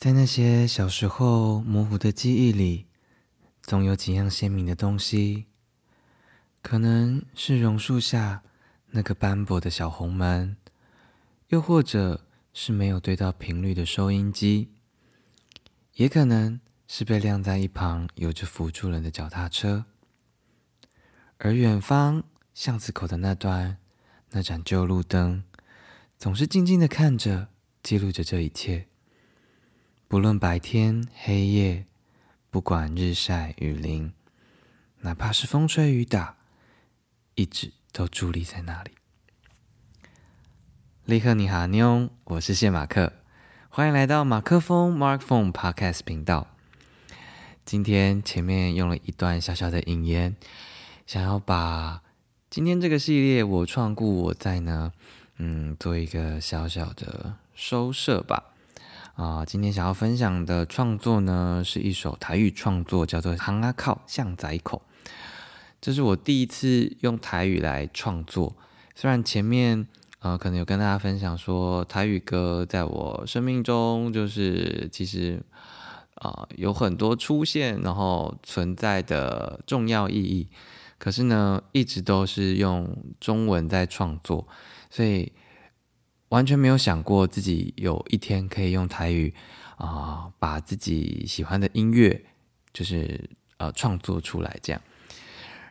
在那些小时候模糊的记忆里，总有几样鲜明的东西，可能是榕树下那个斑驳的小红门，又或者是没有对到频率的收音机，也可能是被晾在一旁有着辅助人的脚踏车。而远方巷子口的那段那盏旧路灯，总是静静的看着，记录着这一切。不论白天黑夜，不管日晒雨淋，哪怕是风吹雨打，一直都伫立在那里。立刻你好，妞，我是谢马克，欢迎来到马克风 Mark Phone Podcast 频道。今天前面用了一段小小的引言，想要把今天这个系列我创故我在呢，嗯，做一个小小的收摄吧。啊，今天想要分享的创作呢，是一首台语创作，叫做《行阿靠巷仔口》。这是我第一次用台语来创作。虽然前面呃，可能有跟大家分享说，台语歌在我生命中就是其实啊有很多出现，然后存在的重要意义。可是呢，一直都是用中文在创作，所以。完全没有想过自己有一天可以用台语啊，把自己喜欢的音乐就是呃创作出来这样。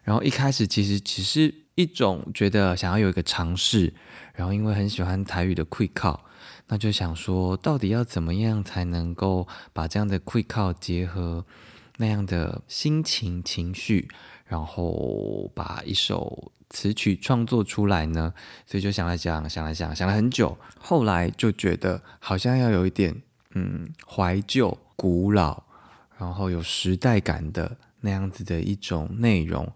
然后一开始其实只是一种觉得想要有一个尝试，然后因为很喜欢台语的 quick call，那就想说到底要怎么样才能够把这样的 quick call 结合那样的心情情绪，然后把一首。词曲创作出来呢，所以就想来想，想来想，想了很久，后来就觉得好像要有一点，嗯，怀旧、古老，然后有时代感的那样子的一种内容，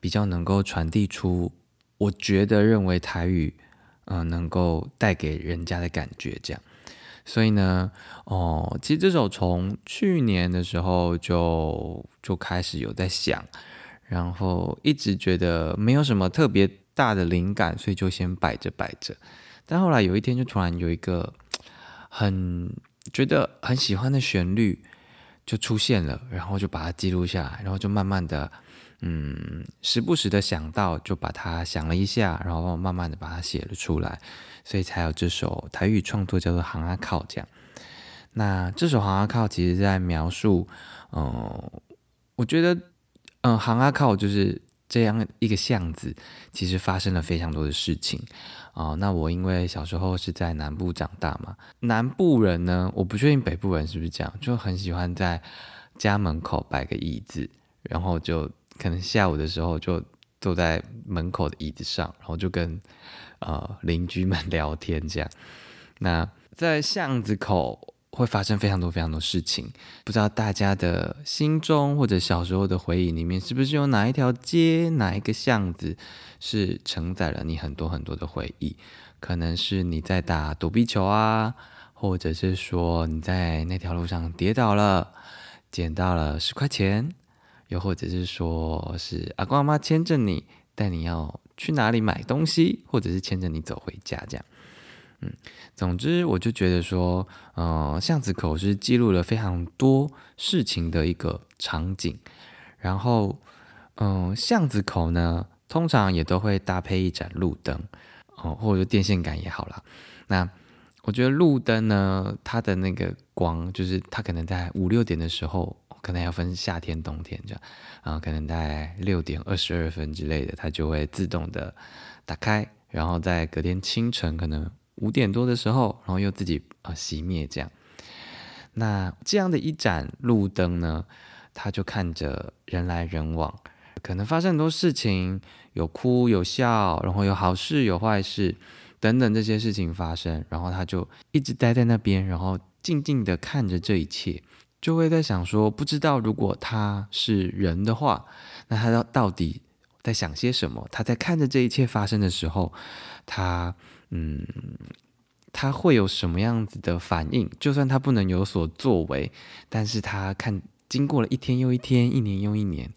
比较能够传递出我觉得认为台语，嗯，能够带给人家的感觉这样。所以呢，哦，其实这首从去年的时候就就开始有在想。然后一直觉得没有什么特别大的灵感，所以就先摆着摆着。但后来有一天，就突然有一个很觉得很喜欢的旋律就出现了，然后就把它记录下来，然后就慢慢的，嗯，时不时的想到，就把它想了一下，然后慢慢的把它写了出来，所以才有这首台语创作叫做《行阿靠》这样。那这首《行阿靠》其实在描述，嗯，我觉得。嗯，行阿靠就是这样一个巷子，其实发生了非常多的事情啊。那我因为小时候是在南部长大嘛，南部人呢，我不确定北部人是不是这样，就很喜欢在家门口摆个椅子，然后就可能下午的时候就坐在门口的椅子上，然后就跟呃邻居们 聊天这样。那在巷子口。会发生非常多非常多事情，不知道大家的心中或者小时候的回忆里面，是不是有哪一条街、哪一个巷子是承载了你很多很多的回忆？可能是你在打躲避球啊，或者是说你在那条路上跌倒了，捡到了十块钱，又或者是说是阿公阿妈牵着你，带你要去哪里买东西，或者是牵着你走回家这样。嗯，总之我就觉得说，呃，巷子口是记录了非常多事情的一个场景。然后，嗯，巷子口呢，通常也都会搭配一盏路灯，哦，或者电线杆也好啦。那我觉得路灯呢，它的那个光，就是它可能在五六点的时候，可能要分夏天、冬天这样，啊，可能在六点二十二分之类的，它就会自动的打开，然后在隔天清晨可能。五点多的时候，然后又自己啊熄灭这样。那这样的一盏路灯呢，它就看着人来人往，可能发生很多事情，有哭有笑，然后有好事有坏事等等这些事情发生，然后他就一直待在那边，然后静静的看着这一切，就会在想说，不知道如果他是人的话，那他到到底在想些什么？他在看着这一切发生的时候，他。嗯，他会有什么样子的反应？就算他不能有所作为，但是他看经过了一天又一天，一年又一年，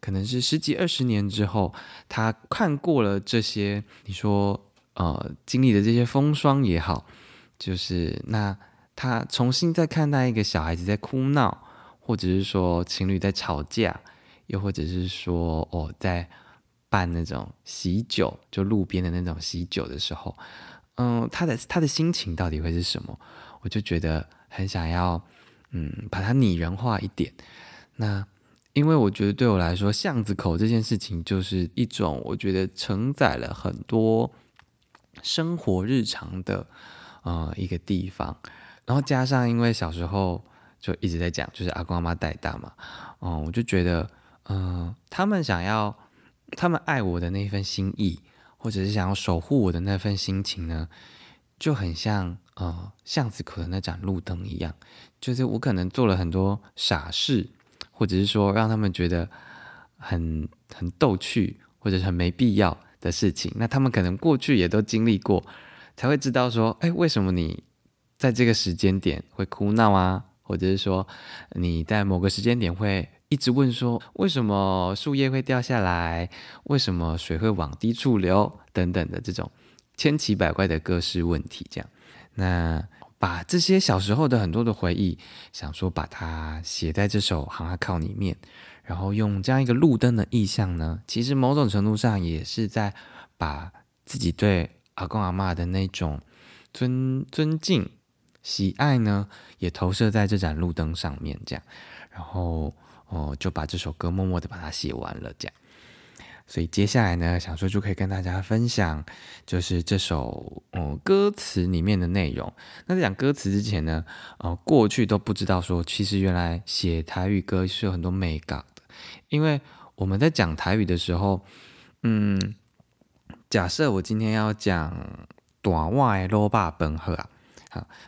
可能是十几二十年之后，他看过了这些，你说呃经历的这些风霜也好，就是那他重新再看待一个小孩子在哭闹，或者是说情侣在吵架，又或者是说哦在办那种喜酒，就路边的那种喜酒的时候，嗯，他的他的心情到底会是什么？我就觉得很想要，嗯，把它拟人化一点。那因为我觉得对我来说，巷子口这件事情就是一种我觉得承载了很多生活日常的呃一个地方。然后加上因为小时候就一直在讲，就是阿公阿妈带大嘛，嗯，我就觉得，嗯，他们想要，他们爱我的那份心意，或者是想要守护我的那份心情呢，就很像呃巷子口的那盏路灯一样，就是我可能做了很多傻事，或者是说让他们觉得很很逗趣，或者是很没必要的事情，那他们可能过去也都经历过，才会知道说，哎，为什么你？在这个时间点会哭闹啊，或者是说你在某个时间点会一直问说为什么树叶会掉下来，为什么水会往低处流等等的这种千奇百怪的各式问题，这样，那把这些小时候的很多的回忆，想说把它写在这首《航海靠》里面，然后用这样一个路灯的意象呢，其实某种程度上也是在把自己对阿公阿妈的那种尊尊敬。喜爱呢，也投射在这盏路灯上面，这样，然后哦，就把这首歌默默的把它写完了，这样。所以接下来呢，想说就可以跟大家分享，就是这首哦歌词里面的内容。那在讲歌词之前呢，呃，过去都不知道说，其实原来写台语歌是有很多美感的，因为我们在讲台语的时候，嗯，假设我今天要讲短外罗巴本赫啊。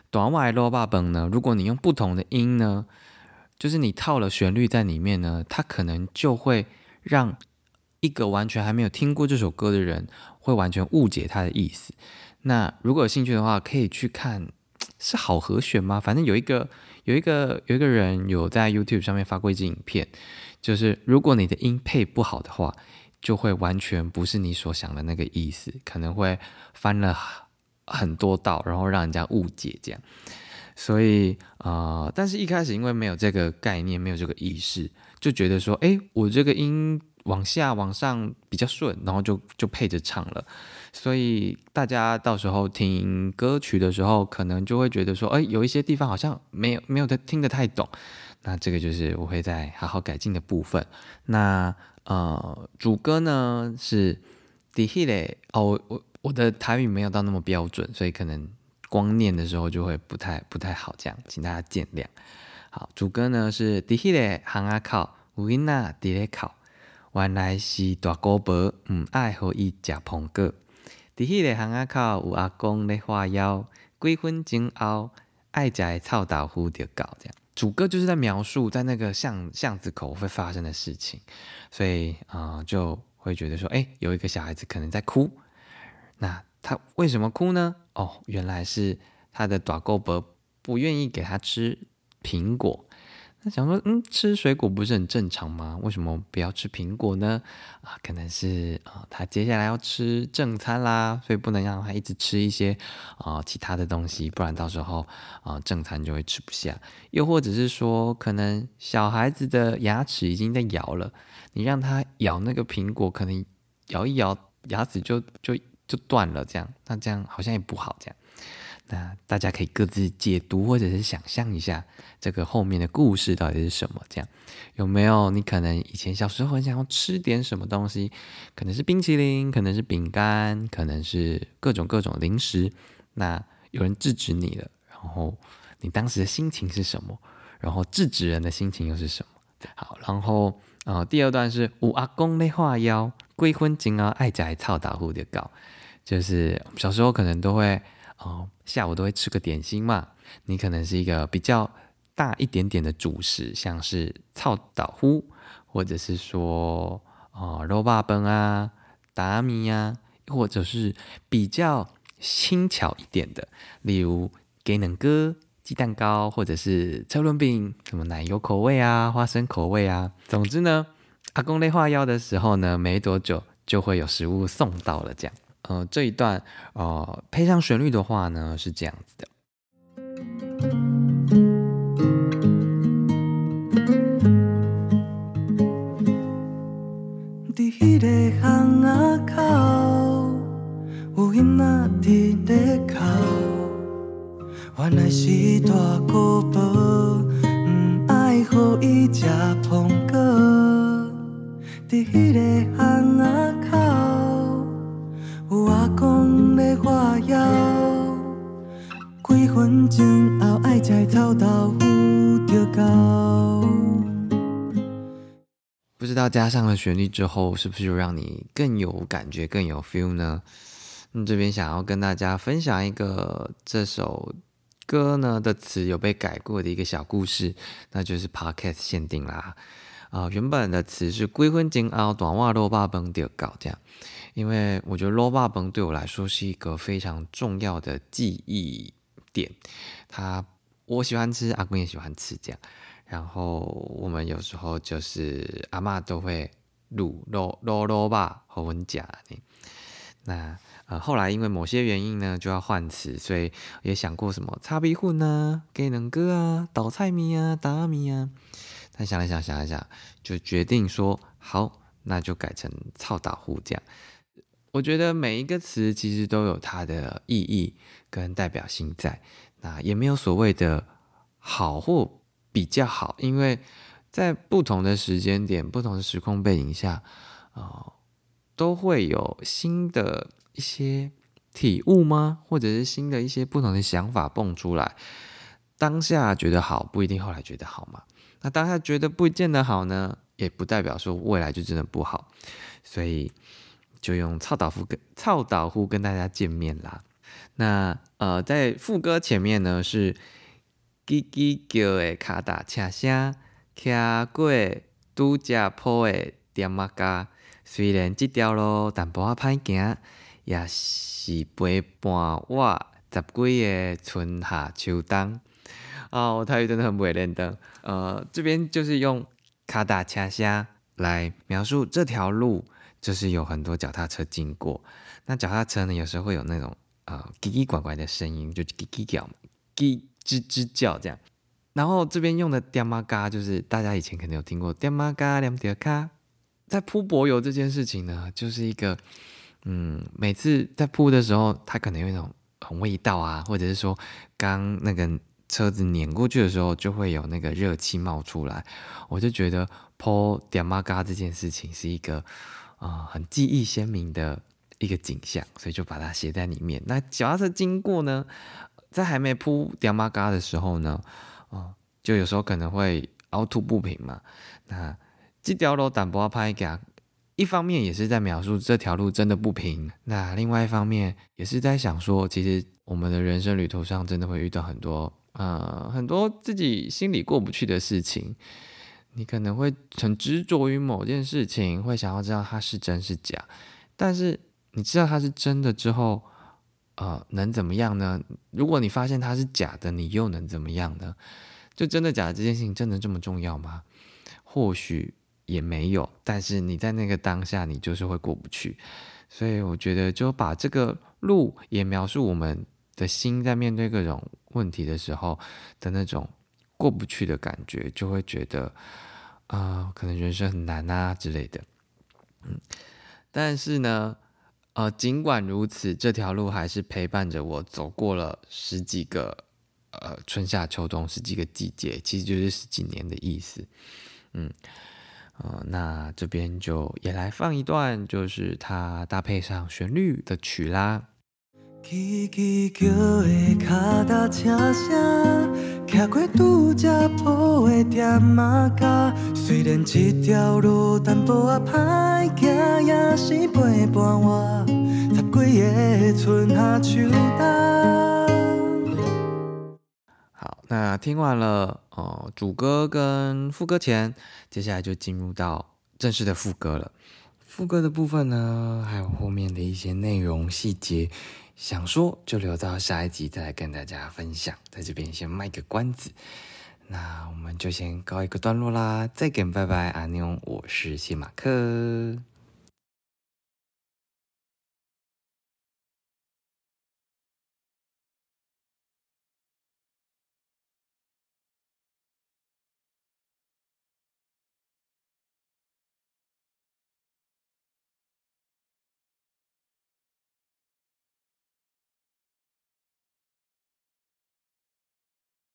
短外罗巴本呢？如果你用不同的音呢，就是你套了旋律在里面呢，它可能就会让一个完全还没有听过这首歌的人会完全误解它的意思。那如果有兴趣的话，可以去看是好和弦吗？反正有一个有一个有一个人有在 YouTube 上面发过一支影片，就是如果你的音配不好的话，就会完全不是你所想的那个意思，可能会翻了。很多道，然后让人家误解这样，所以啊，但是一开始因为没有这个概念，没有这个意识，就觉得说，哎，我这个音往下往上比较顺，然后就就配着唱了。所以大家到时候听歌曲的时候，可能就会觉得说，哎，有一些地方好像没有没有的听得太懂。那这个就是我会再好好改进的部分。那呃，主歌呢是迪希嘞，哦我。我的台语没有到那么标准，所以可能光念的时候就会不太不太好，这样请大家见谅。好，主歌呢是伫迄个巷仔口，有囡仔伫咧哭，原来是大姑婆唔爱互伊食苹果。伫迄个巷仔口有阿公咧画腰，几分钟后爱食臭豆腐就搞这样。主歌就是在描述在那个巷巷子口会发生的事情，所以啊就会觉得说，哎，有一个小孩子可能在哭。那他为什么哭呢？哦，原来是他的大狗伯不愿意给他吃苹果。他想说，嗯，吃水果不是很正常吗？为什么不要吃苹果呢？啊，可能是啊，他接下来要吃正餐啦，所以不能让他一直吃一些啊其他的东西，不然到时候啊正餐就会吃不下。又或者是说，可能小孩子的牙齿已经在咬了，你让他咬那个苹果，可能咬一咬牙齿就就。就断了，这样，那这样好像也不好，这样，那大家可以各自解读或者是想象一下这个后面的故事到底是什么，这样有没有？你可能以前小时候很想要吃点什么东西，可能是冰淇淋，可能是饼干，可能是各种各种零食，那有人制止你了，然后你当时的心情是什么？然后制止人的心情又是什么？好，然后呃，第二段是五阿公的话要归魂精啊，爱家操打呼的搞。就是小时候可能都会哦，下午都会吃个点心嘛。你可能是一个比较大一点点的主食，像是臭豆腐，或者是说哦肉霸崩啊、达米啊，或者是比较轻巧一点的，例如给能哥鸡蛋糕，或者是车轮饼，什么奶油口味啊、花生口味啊。总之呢，阿公在画腰的时候呢，没多久就会有食物送到了，这样。呃，这一段呃配上旋律的话呢，是这样子的。不知道加上了旋律之后，是不是就让你更有感觉、更有 feel 呢？那这边想要跟大家分享一个这首歌呢的词有被改过的一个小故事，那就是 podcast 限定啦。啊，原本的词是“归婚金熬短袜罗巴崩丢搞”这样，因为我觉得罗巴崩对我来说是一个非常重要的记忆点。他我喜欢吃，阿公也喜欢吃这样。然后我们有时候就是阿妈都会卤罗罗罗吧和文甲呢。那呃后来因为某些原因呢，就要换词，所以也想过什么擦鼻混啊、给能哥啊、倒菜米啊、打米啊。但想了想，想了想，就决定说好，那就改成操打呼这样。我觉得每一个词其实都有它的意义跟代表性在，那也没有所谓的好或比较好，因为在不同的时间点、不同的时空背景下，啊，都会有新的一些体悟吗？或者是新的一些不同的想法蹦出来。当下觉得好，不一定后来觉得好嘛。那当下觉得不见得好呢，也不代表说未来就真的不好，所以就用操导呼跟操导呼跟大家见面啦。那呃，在副歌前面呢是叽叽叫的卡达车声，骑过拄只坡的点马家。虽然这条路淡薄仔歹行，也是陪伴我十几个春夏秋冬。啊，我台语真的很不会练的。呃，这边就是用卡达恰虾来描述这条路，就是有很多脚踏车经过。那脚踏车呢，有时候会有那种呃叽叽呱呱的声音，就叽叽叫，叽吱吱叫这样。然后这边用的颠马嘎，就是大家以前可能有听过颠马嘎两嗲卡，在铺柏油这件事情呢，就是一个嗯，每次在铺的时候，它可能有那种很味道啊，或者是说刚那个。车子碾过去的时候，就会有那个热气冒出来，我就觉得泼点妈嘎这件事情是一个啊很记忆鲜明的一个景象，所以就把它写在里面。那脚踏车经过呢，在还没铺点马嘎的时候呢，啊，就有时候可能会凹凸不平嘛。那这条路淡薄拍给，一方面也是在描述这条路真的不平，那另外一方面也是在想说，其实我们的人生旅途上真的会遇到很多。呃，很多自己心里过不去的事情，你可能会很执着于某件事情，会想要知道它是真是假。但是你知道它是真的之后，呃，能怎么样呢？如果你发现它是假的，你又能怎么样呢？就真的假的这件事情真的这么重要吗？或许也没有，但是你在那个当下，你就是会过不去。所以我觉得，就把这个路也描述我们。的心在面对各种问题的时候的那种过不去的感觉，就会觉得啊，可能人生很难啊之类的。嗯，但是呢，呃，尽管如此，这条路还是陪伴着我走过了十几个呃春夏秋冬十几个季节，其实就是十几年的意思。嗯，呃，那这边就也来放一段，就是它搭配上旋律的曲啦。叽叽叫的脚踏车声，骑过拄只坡的点马甲。虽然这条路淡薄仔歹行，也是陪伴我十几个春夏秋冬。好，那听完了哦，主歌跟副歌前，接下来就进入到正式的副歌了。副歌的部分呢，还有后面的一些内容细节。想说就留到下一集再来跟大家分享，在这边先卖个关子，那我们就先告一个段落啦，再见，拜拜，阿妞，我是谢马克。